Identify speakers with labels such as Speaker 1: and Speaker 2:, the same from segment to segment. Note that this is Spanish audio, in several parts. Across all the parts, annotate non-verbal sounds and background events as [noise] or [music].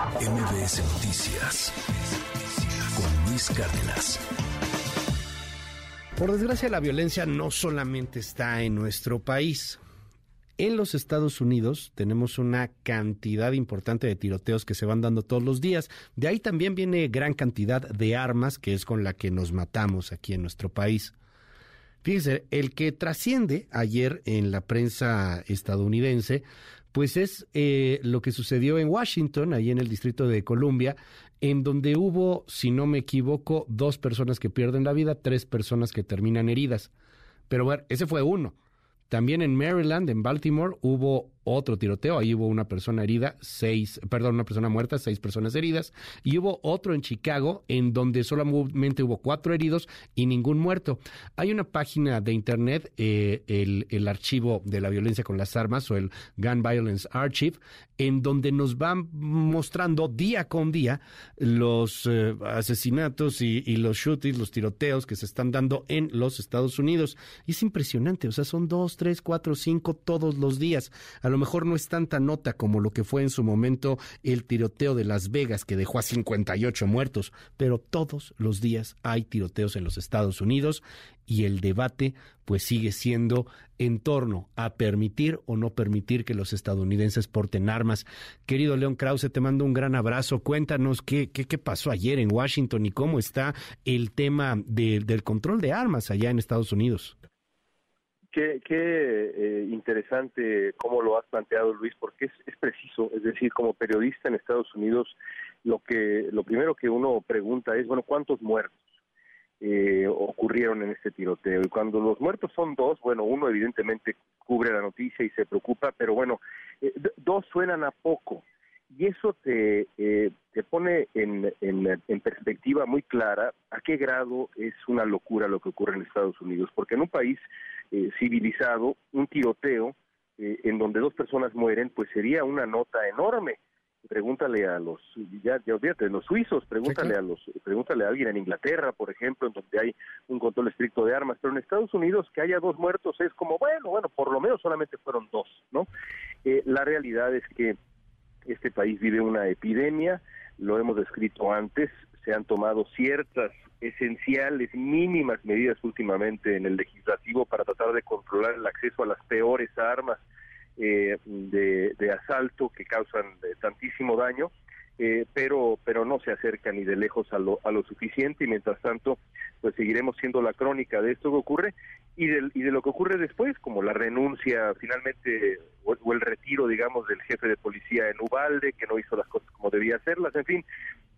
Speaker 1: MBS Noticias con Luis Cárdenas.
Speaker 2: Por desgracia, la violencia no solamente está en nuestro país. En los Estados Unidos tenemos una cantidad importante de tiroteos que se van dando todos los días. De ahí también viene gran cantidad de armas, que es con la que nos matamos aquí en nuestro país. Fíjese, el que trasciende ayer en la prensa estadounidense, pues es eh, lo que sucedió en Washington, ahí en el Distrito de Columbia, en donde hubo, si no me equivoco, dos personas que pierden la vida, tres personas que terminan heridas. Pero bueno, ese fue uno. También en Maryland, en Baltimore, hubo otro tiroteo. Ahí hubo una persona herida, seis, perdón, una persona muerta, seis personas heridas. Y hubo otro en Chicago, en donde solamente hubo cuatro heridos y ningún muerto. Hay una página de internet, eh, el, el, archivo de la violencia con las armas o el Gun Violence Archive, en donde nos van mostrando día con día los eh, asesinatos y, y, los shootings, los tiroteos que se están dando en los Estados Unidos. Y es impresionante, o sea, son dos, tres, cuatro, cinco todos los días. A lo mejor no es tanta nota como lo que fue en su momento el tiroteo de Las Vegas que dejó a 58 muertos, pero todos los días hay tiroteos en los Estados Unidos y el debate pues sigue siendo en torno a permitir o no permitir que los estadounidenses porten armas. Querido León Krause, te mando un gran abrazo. Cuéntanos qué, qué, qué pasó ayer en Washington y cómo está el tema de, del control de armas allá en Estados Unidos.
Speaker 3: Qué, qué eh, interesante cómo lo has planteado, Luis, porque es, es preciso. Es decir, como periodista en Estados Unidos, lo que lo primero que uno pregunta es, bueno, ¿cuántos muertos? Eh, ocurrieron en este tiroteo. Y cuando los muertos son dos, bueno, uno evidentemente cubre la noticia y se preocupa, pero bueno, eh, dos suenan a poco. Y eso te, eh, te pone en, en, en, perspectiva muy clara a qué grado es una locura lo que ocurre en Estados Unidos. Porque en un país eh, civilizado, un tiroteo eh, en donde dos personas mueren, pues sería una nota enorme pregúntale a los ya ya olvídate los suizos pregúntale a los pregúntale a alguien en Inglaterra por ejemplo en donde hay un control estricto de armas pero en Estados Unidos que haya dos muertos es como bueno bueno por lo menos solamente fueron dos no eh, la realidad es que este país vive una epidemia lo hemos descrito antes se han tomado ciertas esenciales mínimas medidas últimamente en el legislativo para tratar de controlar el acceso a las peores armas eh, de, de, asalto que causan eh, tantísimo daño, eh, pero pero no se acerca ni de lejos a lo, a lo suficiente y mientras tanto pues seguiremos siendo la crónica de esto que ocurre y de, y de lo que ocurre después, como la renuncia finalmente o, o el retiro, digamos, del jefe de policía en Ubalde, que no hizo las cosas como debía hacerlas, en fin,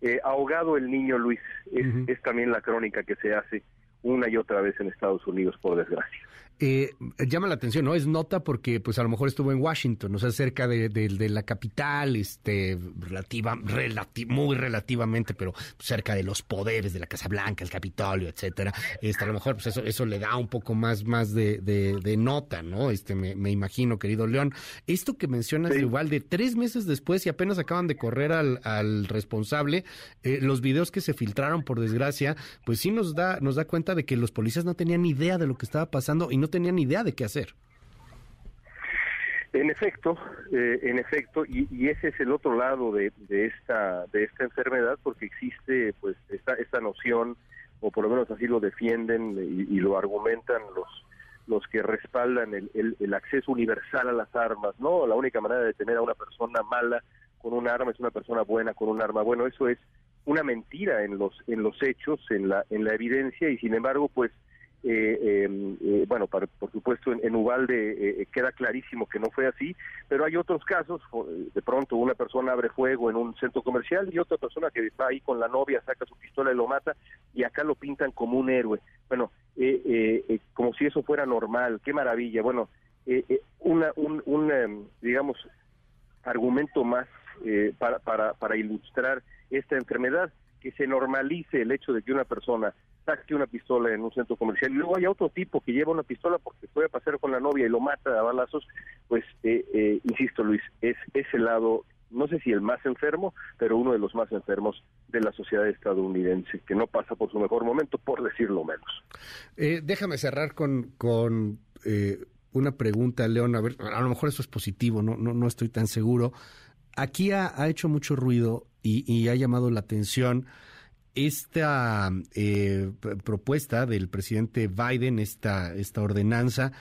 Speaker 3: eh, ahogado el niño Luis, es, uh -huh. es también la crónica que se hace una y otra vez en Estados Unidos, por desgracia.
Speaker 2: Eh, llama la atención, ¿no? Es nota porque, pues, a lo mejor estuvo en Washington, o sea, cerca de, de, de la capital, este, relativa, relati muy relativamente, pero cerca de los poderes de la Casa Blanca, el Capitolio, etcétera. Este, a lo mejor, pues, eso, eso le da un poco más, más de, de, de nota, ¿no? Este, me, me, imagino, querido León. Esto que mencionas, sí. igual, de tres meses después y apenas acaban de correr al, al responsable, eh, los videos que se filtraron, por desgracia, pues sí nos da, nos da cuenta de que los policías no tenían ni idea de lo que estaba pasando y no tenían idea de qué hacer.
Speaker 3: En efecto, eh, en efecto, y, y, ese es el otro lado de, de, esta de esta enfermedad, porque existe pues esta esta noción, o por lo menos así lo defienden y, y lo argumentan los los que respaldan el, el, el, acceso universal a las armas, ¿no? La única manera de tener a una persona mala con un arma es una persona buena con un arma. Bueno, eso es una mentira en los en los hechos, en la en la evidencia y sin embargo, pues bueno, para, por supuesto en, en Ubalde eh, queda clarísimo que no fue así, pero hay otros casos, de pronto una persona abre fuego en un centro comercial y otra persona que está ahí con la novia saca su pistola y lo mata y acá lo pintan como un héroe. Bueno, eh, como si eso fuera normal, qué maravilla. Bueno, una, un, un digamos, argumento más para, para, para ilustrar esta enfermedad, que se normalice el hecho de que una persona saque una pistola en un centro comercial y luego hay otro tipo que lleva una pistola porque puede pasar con la novia y lo mata a balazos, pues eh, eh, insisto Luis, es ese lado, no sé si el más enfermo, pero uno de los más enfermos de la sociedad estadounidense, que no pasa por su mejor momento, por decirlo menos.
Speaker 2: Eh, déjame cerrar con, con una pregunta, León, a ver, a lo mejor eso es positivo, no, no, no estoy tan seguro. Aquí ha, ha hecho mucho ruido y, ha llamado la atención esta eh, propuesta del presidente Biden, esta, esta ordenanza,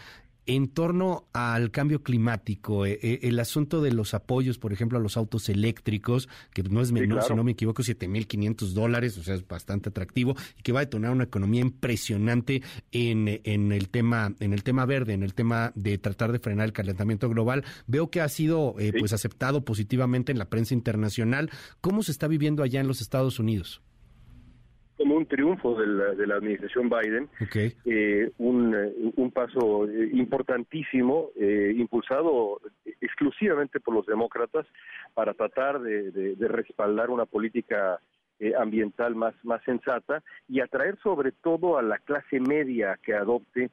Speaker 2: en torno al cambio climático, eh, eh, el asunto de los apoyos, por ejemplo, a los autos eléctricos, que no es menor, si no me equivoco, 7.500 dólares, o sea, es bastante atractivo y que va a detonar una economía impresionante en, en, el tema en el tema verde, en el tema de tratar de frenar el calentamiento global. Veo que ha sido eh, pues aceptado positivamente en la prensa internacional. ¿Cómo se está viviendo allá en los Estados Unidos?
Speaker 3: Como un triunfo de la, de la administración Biden, eh, un, un, paso eh, importantísimo, eh, impulsado exclusivamente por los demócratas para tratar de, respaldar una política ambiental más, más sensata y atraer sobre todo a la clase media que adopte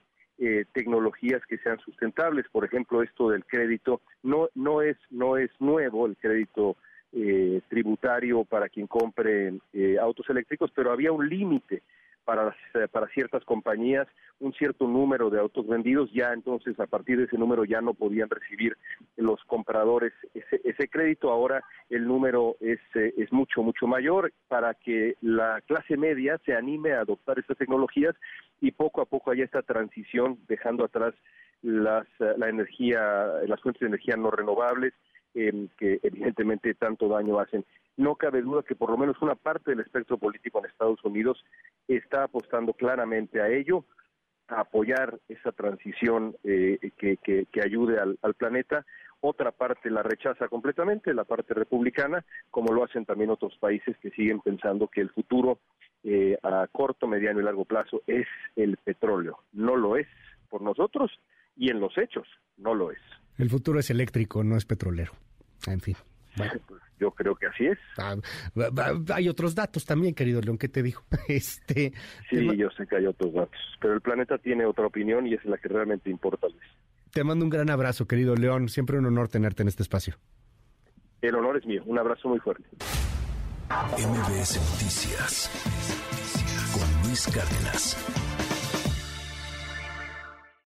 Speaker 3: tecnologías que sean sustentables. Por ejemplo, esto del crédito no, no, es, no es nuevo, el crédito eh, tributario para quien compre eh, autos eléctricos, pero había un límite para, eh, para ciertas compañías, un cierto número de autos vendidos, ya entonces a partir de ese número ya no podían recibir los compradores ese, ese crédito, ahora el número es, es mucho, mucho mayor para que la clase media se anime a adoptar estas tecnologías y poco a poco haya esta transición dejando atrás las, la energía, las fuentes de energía no renovables, que evidentemente tanto daño hacen. No cabe duda que por lo menos una parte del espectro político en Estados Unidos está apostando claramente a ello, a apoyar esa transición eh, que, que, ayude al, planeta. Otra parte la rechaza completamente, la parte republicana, como lo hacen también otros países que siguen pensando que el futuro eh, a corto, mediano y largo plazo es el petróleo. No lo es por nosotros y en los hechos no lo es.
Speaker 2: El futuro es eléctrico, no es petrolero. En fin. [laughs]
Speaker 3: Yo creo que así es.
Speaker 2: Ah, hay otros datos también, querido León, ¿qué te dijo? [laughs] Este,
Speaker 3: sí, yo sé que hay otros datos, pero el planeta tiene otra opinión y es la que realmente importa, Luis.
Speaker 2: Te mando un gran abrazo, querido León. Siempre un honor tenerte en este espacio.
Speaker 3: El honor es mío. Un abrazo muy fuerte.
Speaker 1: MBS Noticias con Luis Cárdenas.